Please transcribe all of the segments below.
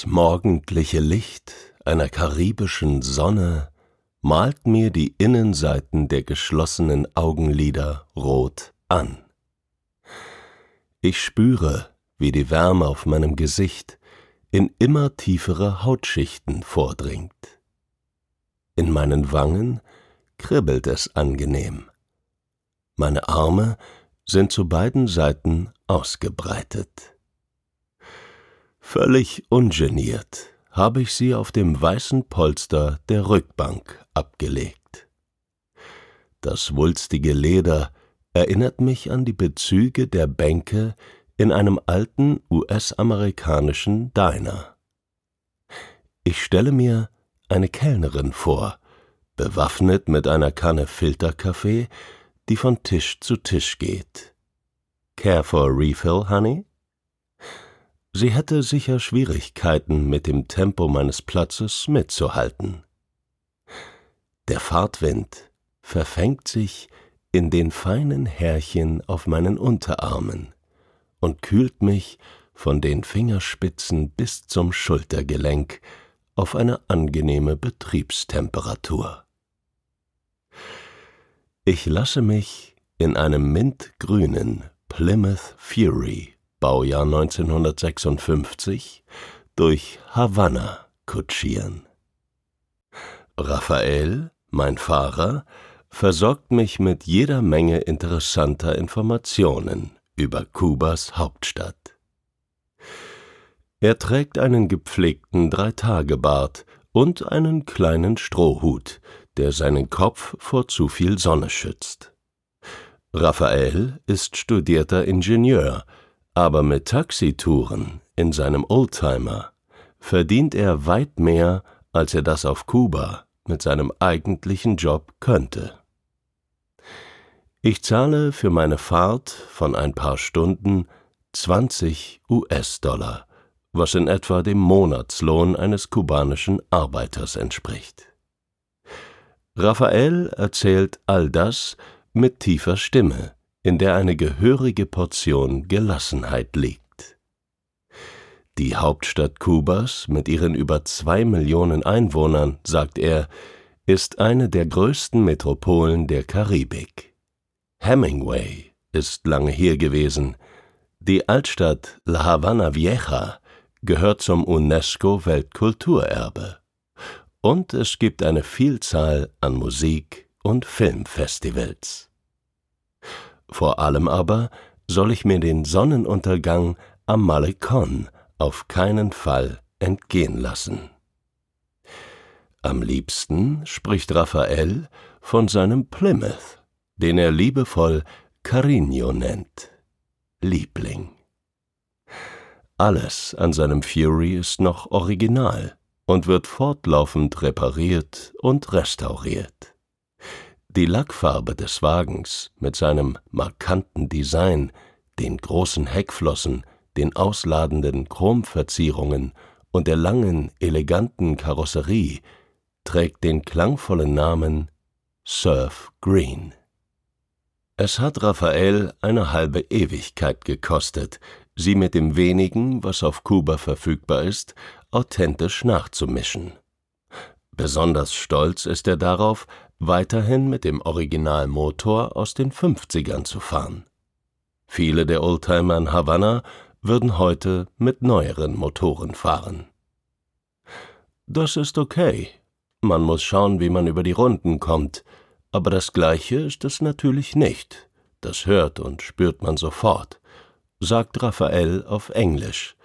Das morgendliche Licht einer karibischen Sonne malt mir die Innenseiten der geschlossenen Augenlider rot an. Ich spüre, wie die Wärme auf meinem Gesicht in immer tiefere Hautschichten vordringt. In meinen Wangen kribbelt es angenehm. Meine Arme sind zu beiden Seiten ausgebreitet. Völlig ungeniert habe ich sie auf dem weißen Polster der Rückbank abgelegt. Das wulstige Leder erinnert mich an die Bezüge der Bänke in einem alten US-amerikanischen Diner. Ich stelle mir eine Kellnerin vor, bewaffnet mit einer Kanne Filterkaffee, die von Tisch zu Tisch geht. Care for a refill, Honey? Sie hätte sicher Schwierigkeiten, mit dem Tempo meines Platzes mitzuhalten. Der Fahrtwind verfängt sich in den feinen Härchen auf meinen Unterarmen und kühlt mich von den Fingerspitzen bis zum Schultergelenk auf eine angenehme Betriebstemperatur. Ich lasse mich in einem mintgrünen Plymouth Fury Baujahr 1956 durch Havanna kutschieren. Raphael, mein Fahrer, versorgt mich mit jeder Menge interessanter Informationen über Kubas Hauptstadt. Er trägt einen gepflegten Dreitagebart und einen kleinen Strohhut, der seinen Kopf vor zu viel Sonne schützt. Raphael ist studierter Ingenieur aber mit Taxitouren in seinem Oldtimer verdient er weit mehr, als er das auf Kuba mit seinem eigentlichen Job könnte. Ich zahle für meine Fahrt von ein paar Stunden 20 US-Dollar, was in etwa dem Monatslohn eines kubanischen Arbeiters entspricht. Raphael erzählt all das mit tiefer Stimme, in der eine gehörige Portion Gelassenheit liegt. Die Hauptstadt Kubas mit ihren über zwei Millionen Einwohnern, sagt er, ist eine der größten Metropolen der Karibik. Hemingway ist lange hier gewesen. Die Altstadt La Habana Vieja gehört zum UNESCO Weltkulturerbe. Und es gibt eine Vielzahl an Musik- und Filmfestivals. Vor allem aber soll ich mir den Sonnenuntergang am Malecon auf keinen Fall entgehen lassen. Am liebsten spricht Raphael von seinem Plymouth, den er liebevoll Carigno nennt, Liebling. Alles an seinem Fury ist noch original und wird fortlaufend repariert und restauriert. Die Lackfarbe des Wagens mit seinem markanten Design, den großen Heckflossen, den ausladenden Chromverzierungen und der langen, eleganten Karosserie trägt den klangvollen Namen Surf Green. Es hat Raphael eine halbe Ewigkeit gekostet, sie mit dem wenigen, was auf Kuba verfügbar ist, authentisch nachzumischen. Besonders stolz ist er darauf, weiterhin mit dem Originalmotor aus den 50ern zu fahren. Viele der Oldtimer in Havanna würden heute mit neueren Motoren fahren. Das ist okay. Man muss schauen, wie man über die Runden kommt, aber das Gleiche ist es natürlich nicht. Das hört und spürt man sofort, sagt Raphael auf Englisch,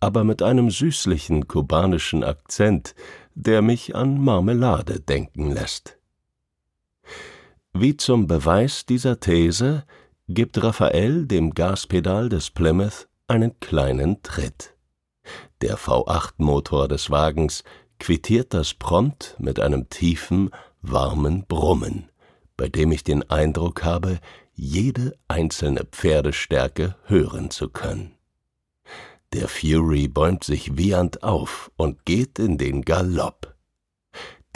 aber mit einem süßlichen kubanischen Akzent, der mich an Marmelade denken lässt. Wie zum Beweis dieser These gibt Raphael dem Gaspedal des Plymouth einen kleinen Tritt. Der V8-Motor des Wagens quittiert das prompt mit einem tiefen, warmen Brummen, bei dem ich den Eindruck habe, jede einzelne Pferdestärke hören zu können. Der Fury bäumt sich wiehernd auf und geht in den Galopp.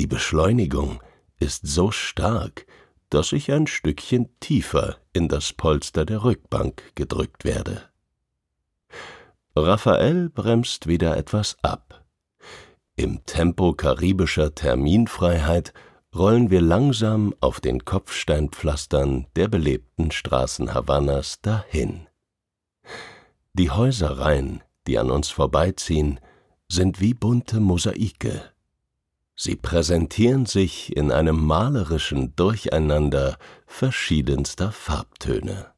Die Beschleunigung ist so stark, dass ich ein Stückchen tiefer in das Polster der Rückbank gedrückt werde. Raphael bremst wieder etwas ab. Im Tempo karibischer Terminfreiheit rollen wir langsam auf den Kopfsteinpflastern der belebten Straßen Havannas dahin. Die Häusereien, die an uns vorbeiziehen, sind wie bunte Mosaike. Sie präsentieren sich in einem malerischen Durcheinander verschiedenster Farbtöne.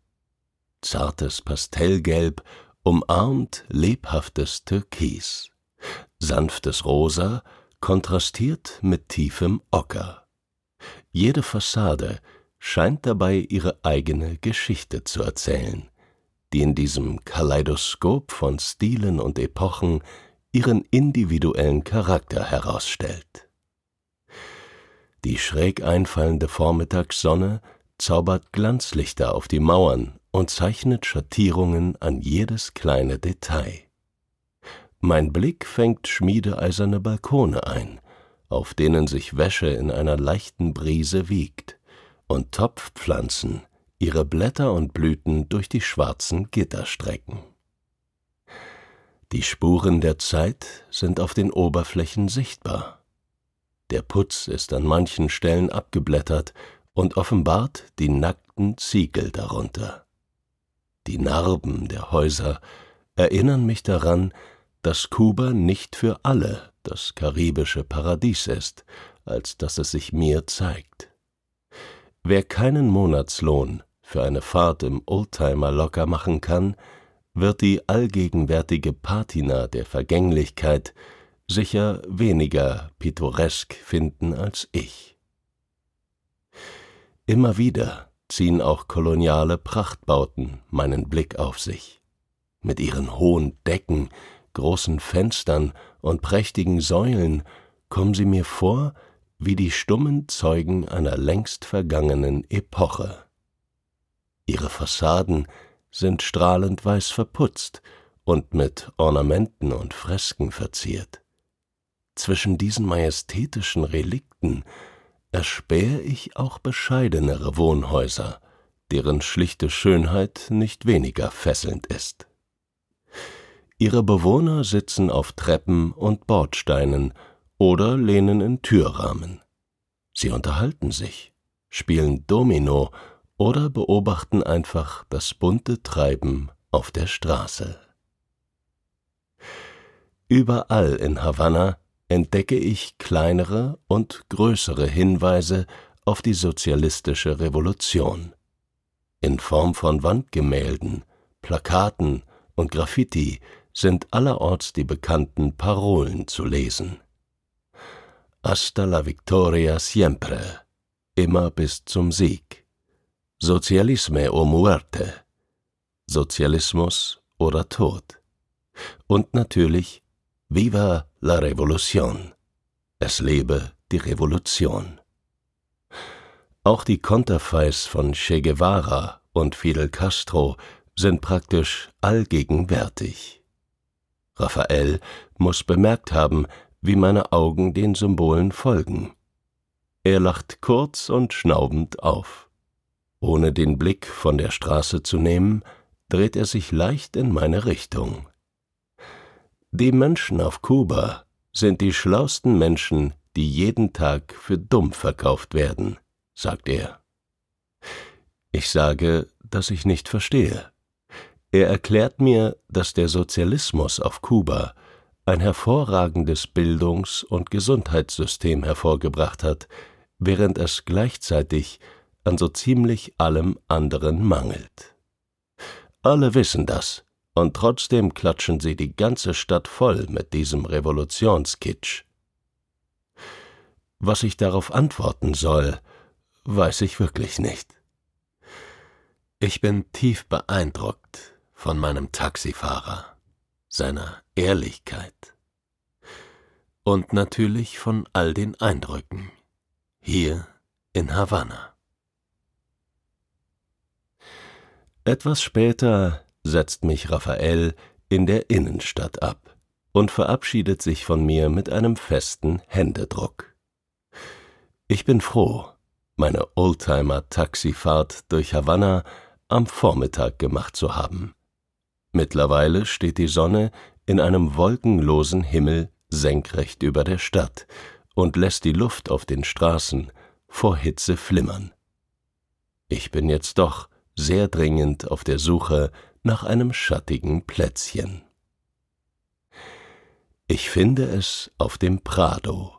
Zartes Pastellgelb umarmt lebhaftes Türkis, sanftes Rosa kontrastiert mit tiefem Ocker. Jede Fassade scheint dabei ihre eigene Geschichte zu erzählen, die in diesem Kaleidoskop von Stilen und Epochen ihren individuellen Charakter herausstellt. Die schräg einfallende Vormittagssonne zaubert Glanzlichter auf die Mauern und zeichnet Schattierungen an jedes kleine Detail. Mein Blick fängt schmiedeeiserne Balkone ein, auf denen sich Wäsche in einer leichten Brise wiegt, und Topfpflanzen, ihre Blätter und Blüten durch die schwarzen Gitter strecken. Die Spuren der Zeit sind auf den Oberflächen sichtbar. Der Putz ist an manchen Stellen abgeblättert und offenbart die nackten Ziegel darunter. Die Narben der Häuser erinnern mich daran, dass Kuba nicht für alle das karibische Paradies ist, als dass es sich mir zeigt. Wer keinen Monatslohn für eine Fahrt im Oldtimer locker machen kann, wird die allgegenwärtige Patina der Vergänglichkeit sicher weniger pittoresk finden als ich. Immer wieder ziehen auch koloniale Prachtbauten meinen Blick auf sich. Mit ihren hohen Decken, großen Fenstern und prächtigen Säulen kommen sie mir vor wie die stummen Zeugen einer längst vergangenen Epoche. Ihre Fassaden sind strahlend weiß verputzt und mit Ornamenten und Fresken verziert. Zwischen diesen majestätischen Relikten erspähe ich auch bescheidenere Wohnhäuser, deren schlichte Schönheit nicht weniger fesselnd ist. Ihre Bewohner sitzen auf Treppen und Bordsteinen oder lehnen in Türrahmen. Sie unterhalten sich, spielen Domino oder beobachten einfach das bunte Treiben auf der Straße. Überall in Havanna entdecke ich kleinere und größere Hinweise auf die sozialistische Revolution. In Form von Wandgemälden, Plakaten und Graffiti sind allerorts die bekannten Parolen zu lesen. Hasta la victoria siempre, immer bis zum Sieg. Sozialisme o muerte, Sozialismus oder Tod. Und natürlich Viva la Revolution, es lebe die Revolution. Auch die Konterfeis von Che Guevara und Fidel Castro sind praktisch allgegenwärtig. Raphael muss bemerkt haben, wie meine Augen den Symbolen folgen. Er lacht kurz und schnaubend auf. Ohne den Blick von der Straße zu nehmen, dreht er sich leicht in meine Richtung. Die Menschen auf Kuba sind die schlausten Menschen, die jeden Tag für dumm verkauft werden, sagt er. Ich sage, dass ich nicht verstehe. Er erklärt mir, dass der Sozialismus auf Kuba ein hervorragendes Bildungs- und Gesundheitssystem hervorgebracht hat, während es gleichzeitig an so ziemlich allem anderen mangelt. Alle wissen das, und trotzdem klatschen sie die ganze Stadt voll mit diesem Revolutionskitsch. Was ich darauf antworten soll, weiß ich wirklich nicht. Ich bin tief beeindruckt von meinem Taxifahrer, seiner Ehrlichkeit und natürlich von all den Eindrücken hier in Havanna. Etwas später setzt mich Raphael in der Innenstadt ab und verabschiedet sich von mir mit einem festen Händedruck. Ich bin froh, meine Oldtimer-Taxifahrt durch Havanna am Vormittag gemacht zu haben. Mittlerweile steht die Sonne in einem wolkenlosen Himmel senkrecht über der Stadt und lässt die Luft auf den Straßen vor Hitze flimmern. Ich bin jetzt doch sehr dringend auf der Suche nach einem schattigen Plätzchen. Ich finde es auf dem Prado,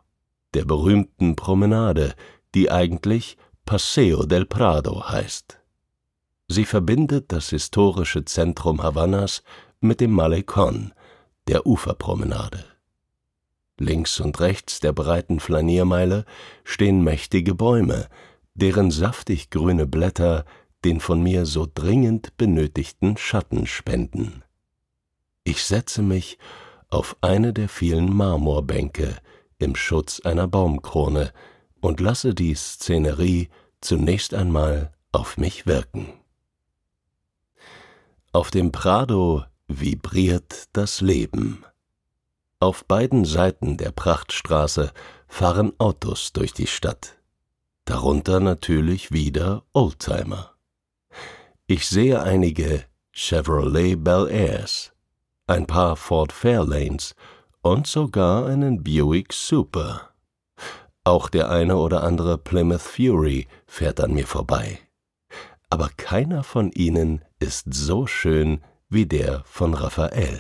der berühmten Promenade, die eigentlich Paseo del Prado heißt. Sie verbindet das historische Zentrum Havannas mit dem Malecon, der Uferpromenade. Links und rechts der breiten Flaniermeile stehen mächtige Bäume, deren saftig grüne Blätter den von mir so dringend benötigten Schatten spenden. Ich setze mich auf eine der vielen Marmorbänke im Schutz einer Baumkrone und lasse die Szenerie zunächst einmal auf mich wirken. Auf dem Prado vibriert das Leben. Auf beiden Seiten der Prachtstraße fahren Autos durch die Stadt, darunter natürlich wieder Oldtimer. Ich sehe einige Chevrolet Bel Airs, ein paar Ford Fairlanes und sogar einen Buick Super. Auch der eine oder andere Plymouth Fury fährt an mir vorbei. Aber keiner von ihnen ist so schön wie der von Raphael.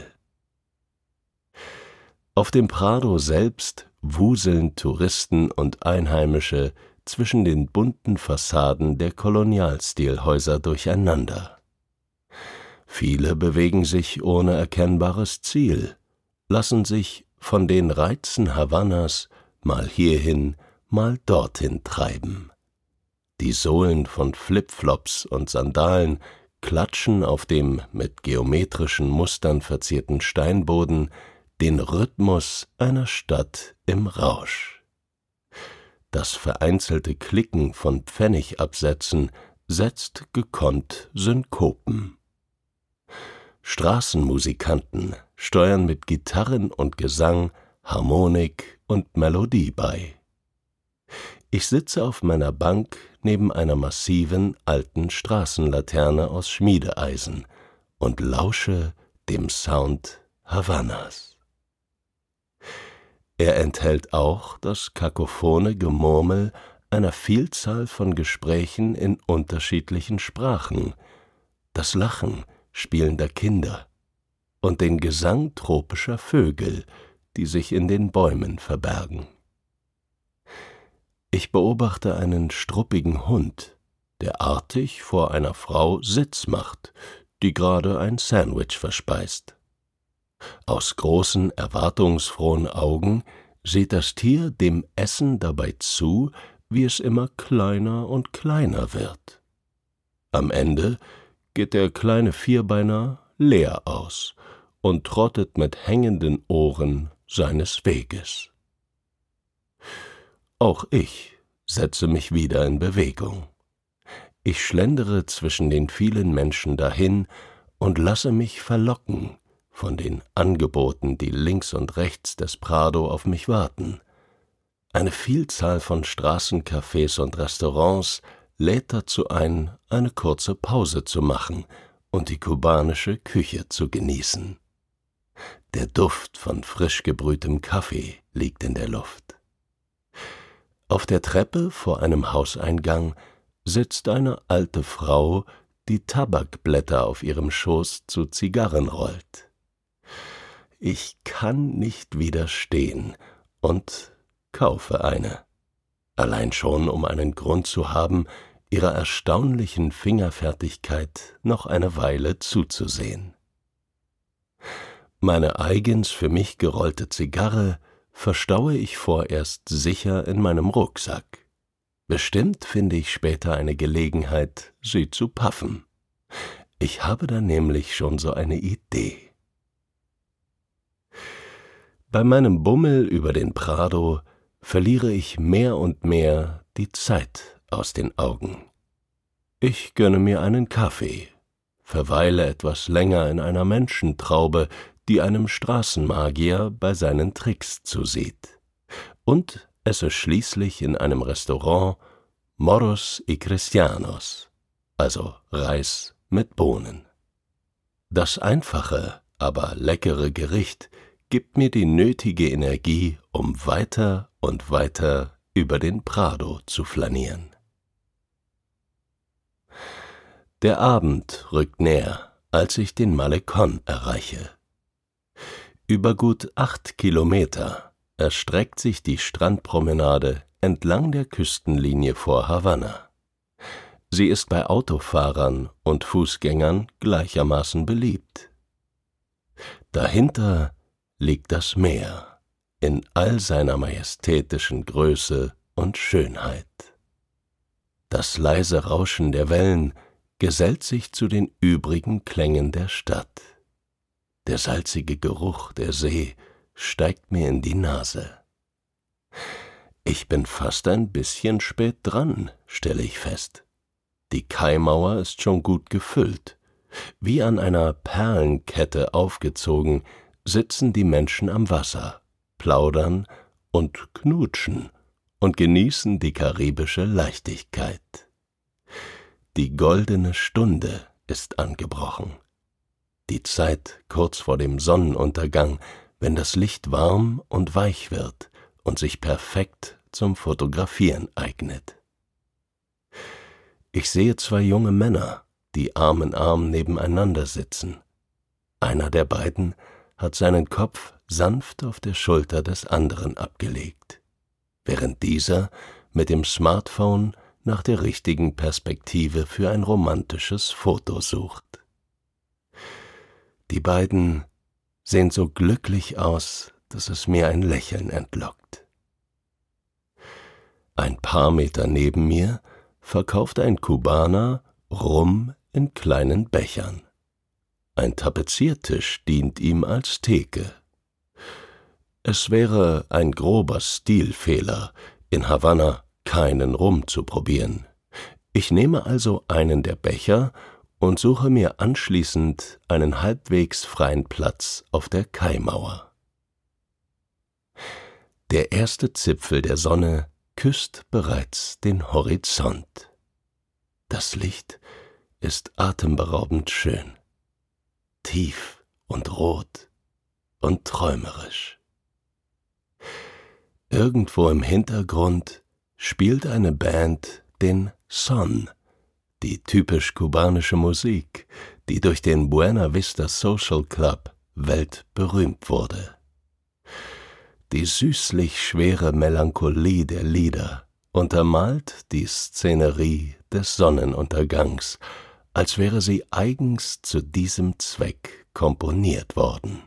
Auf dem Prado selbst wuseln Touristen und Einheimische zwischen den bunten Fassaden der Kolonialstilhäuser durcheinander. Viele bewegen sich ohne erkennbares Ziel, lassen sich von den Reizen Havannas mal hierhin, mal dorthin treiben. Die Sohlen von Flipflops und Sandalen klatschen auf dem mit geometrischen Mustern verzierten Steinboden den Rhythmus einer Stadt im Rausch. Das vereinzelte Klicken von Pfennigabsätzen setzt gekonnt Synkopen. Straßenmusikanten steuern mit Gitarren und Gesang Harmonik und Melodie bei. Ich sitze auf meiner Bank neben einer massiven alten Straßenlaterne aus Schmiedeeisen und lausche dem Sound Havannas. Er enthält auch das kakophone Gemurmel einer Vielzahl von Gesprächen in unterschiedlichen Sprachen, das Lachen spielender Kinder und den Gesang tropischer Vögel, die sich in den Bäumen verbergen. Ich beobachte einen struppigen Hund, der artig vor einer Frau Sitz macht, die gerade ein Sandwich verspeist. Aus großen, erwartungsfrohen Augen sieht das Tier dem Essen dabei zu, wie es immer kleiner und kleiner wird. Am Ende geht der kleine Vierbeiner leer aus und trottet mit hängenden Ohren seines Weges. Auch ich setze mich wieder in Bewegung. Ich schlendere zwischen den vielen Menschen dahin und lasse mich verlocken von den Angeboten, die links und rechts des Prado auf mich warten. Eine Vielzahl von Straßencafés und Restaurants lädt dazu ein, eine kurze Pause zu machen und die kubanische Küche zu genießen. Der Duft von frisch gebrühtem Kaffee liegt in der Luft. Auf der Treppe vor einem Hauseingang sitzt eine alte Frau, die Tabakblätter auf ihrem Schoß zu Zigarren rollt. Ich kann nicht widerstehen und kaufe eine, allein schon um einen Grund zu haben, ihrer erstaunlichen Fingerfertigkeit noch eine Weile zuzusehen. Meine eigens für mich gerollte Zigarre verstaue ich vorerst sicher in meinem Rucksack. Bestimmt finde ich später eine Gelegenheit, sie zu paffen. Ich habe da nämlich schon so eine Idee. Bei meinem Bummel über den Prado verliere ich mehr und mehr die Zeit aus den Augen. Ich gönne mir einen Kaffee, verweile etwas länger in einer Menschentraube, die einem Straßenmagier bei seinen Tricks zusieht, und esse schließlich in einem Restaurant Moros y Cristianos, also Reis mit Bohnen. Das einfache, aber leckere Gericht gibt mir die nötige Energie, um weiter und weiter über den Prado zu flanieren. Der Abend rückt näher, als ich den Malecon erreiche. Über gut acht Kilometer erstreckt sich die Strandpromenade entlang der Küstenlinie vor Havanna. Sie ist bei Autofahrern und Fußgängern gleichermaßen beliebt. Dahinter liegt das Meer in all seiner majestätischen Größe und Schönheit. Das leise Rauschen der Wellen gesellt sich zu den übrigen Klängen der Stadt. Der salzige Geruch der See steigt mir in die Nase. Ich bin fast ein bisschen spät dran, stelle ich fest. Die Kaimauer ist schon gut gefüllt. Wie an einer Perlenkette aufgezogen, sitzen die Menschen am Wasser, plaudern und knutschen und genießen die karibische Leichtigkeit. Die goldene Stunde ist angebrochen die Zeit kurz vor dem Sonnenuntergang, wenn das Licht warm und weich wird und sich perfekt zum Fotografieren eignet. Ich sehe zwei junge Männer, die Arm in Arm nebeneinander sitzen. Einer der beiden hat seinen Kopf sanft auf der Schulter des anderen abgelegt, während dieser mit dem Smartphone nach der richtigen Perspektive für ein romantisches Foto sucht. Die beiden sehen so glücklich aus, dass es mir ein Lächeln entlockt. Ein paar Meter neben mir verkauft ein Kubaner Rum in kleinen Bechern. Ein Tapeziertisch dient ihm als Theke. Es wäre ein grober Stilfehler, in Havanna keinen Rum zu probieren. Ich nehme also einen der Becher und suche mir anschließend einen halbwegs freien Platz auf der Kaimauer. Der erste Zipfel der Sonne küsst bereits den Horizont. Das Licht ist atemberaubend schön, tief und rot und träumerisch. Irgendwo im Hintergrund spielt eine Band den Son die typisch kubanische Musik, die durch den Buena Vista Social Club weltberühmt wurde. Die süßlich schwere Melancholie der Lieder untermalt die Szenerie des Sonnenuntergangs, als wäre sie eigens zu diesem Zweck komponiert worden.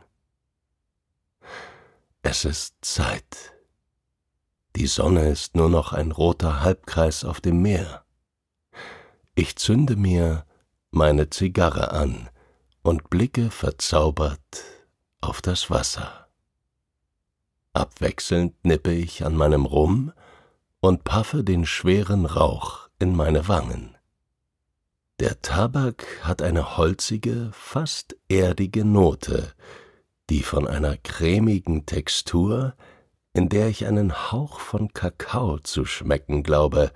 Es ist Zeit. Die Sonne ist nur noch ein roter Halbkreis auf dem Meer. Ich zünde mir meine Zigarre an und blicke verzaubert auf das Wasser. Abwechselnd nippe ich an meinem Rum und paffe den schweren Rauch in meine Wangen. Der Tabak hat eine holzige, fast erdige Note, die von einer cremigen Textur, in der ich einen Hauch von Kakao zu schmecken glaube,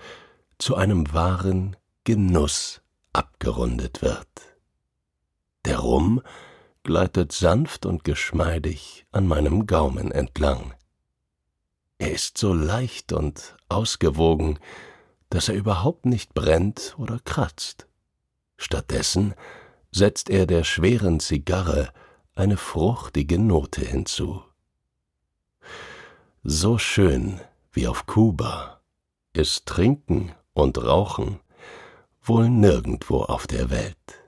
zu einem wahren Genuss abgerundet wird. Der Rum gleitet sanft und geschmeidig an meinem Gaumen entlang. Er ist so leicht und ausgewogen, dass er überhaupt nicht brennt oder kratzt. Stattdessen setzt er der schweren Zigarre eine fruchtige Note hinzu. So schön wie auf Kuba ist Trinken und Rauchen wohl nirgendwo auf der Welt.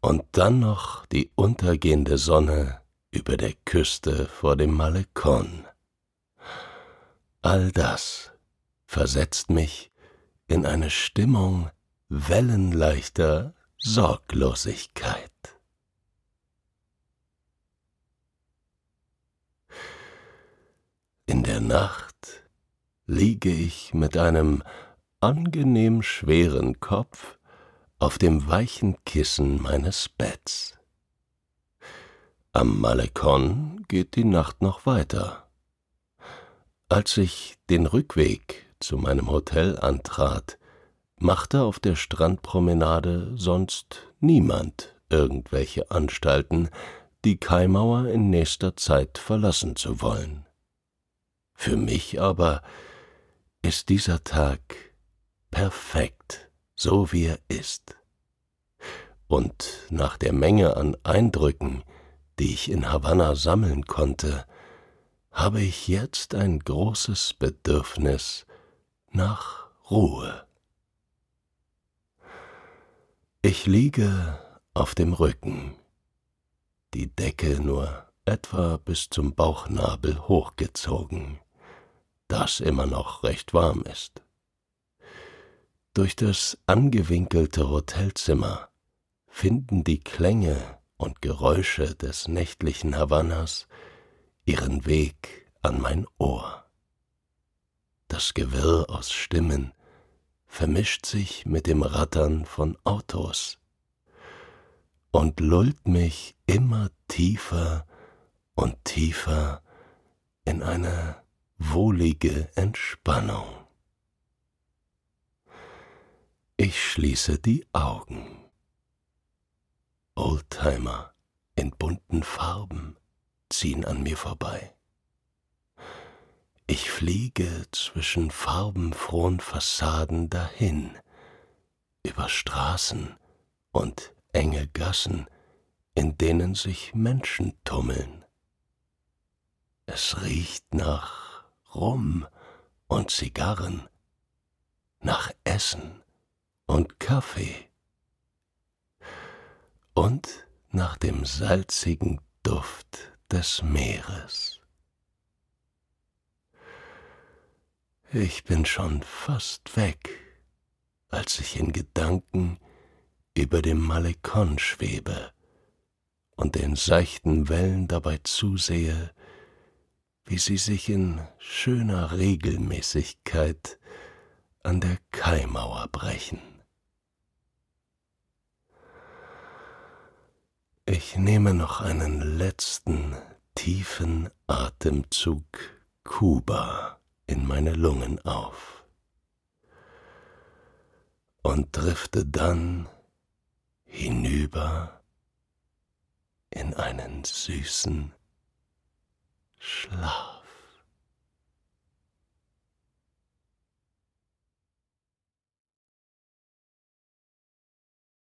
Und dann noch die untergehende Sonne über der Küste vor dem Malekon. All das versetzt mich in eine Stimmung wellenleichter Sorglosigkeit. In der Nacht liege ich mit einem angenehm schweren Kopf auf dem weichen Kissen meines Betts. Am Malekon geht die Nacht noch weiter. Als ich den Rückweg zu meinem Hotel antrat, machte auf der Strandpromenade sonst niemand irgendwelche Anstalten, die Kaimauer in nächster Zeit verlassen zu wollen. Für mich aber ist dieser Tag perfekt, so wie er ist. Und nach der Menge an Eindrücken, die ich in Havanna sammeln konnte, habe ich jetzt ein großes Bedürfnis nach Ruhe. Ich liege auf dem Rücken, die Decke nur etwa bis zum Bauchnabel hochgezogen, das immer noch recht warm ist. Durch das angewinkelte Hotelzimmer finden die Klänge und Geräusche des nächtlichen Havannas ihren Weg an mein Ohr. Das Gewirr aus Stimmen vermischt sich mit dem Rattern von Autos und lullt mich immer tiefer und tiefer in eine wohlige Entspannung. Ich schließe die Augen. Oldtimer in bunten Farben ziehen an mir vorbei. Ich fliege zwischen farbenfrohen Fassaden dahin, über Straßen und enge Gassen, in denen sich Menschen tummeln. Es riecht nach Rum und Zigarren, nach Essen und Kaffee und nach dem salzigen Duft des Meeres. Ich bin schon fast weg, als ich in Gedanken über dem Malekon schwebe und den seichten Wellen dabei zusehe, wie sie sich in schöner Regelmäßigkeit an der Kaimauer brechen. Ich nehme noch einen letzten tiefen Atemzug Kuba in meine Lungen auf und drifte dann hinüber in einen süßen Schlaf.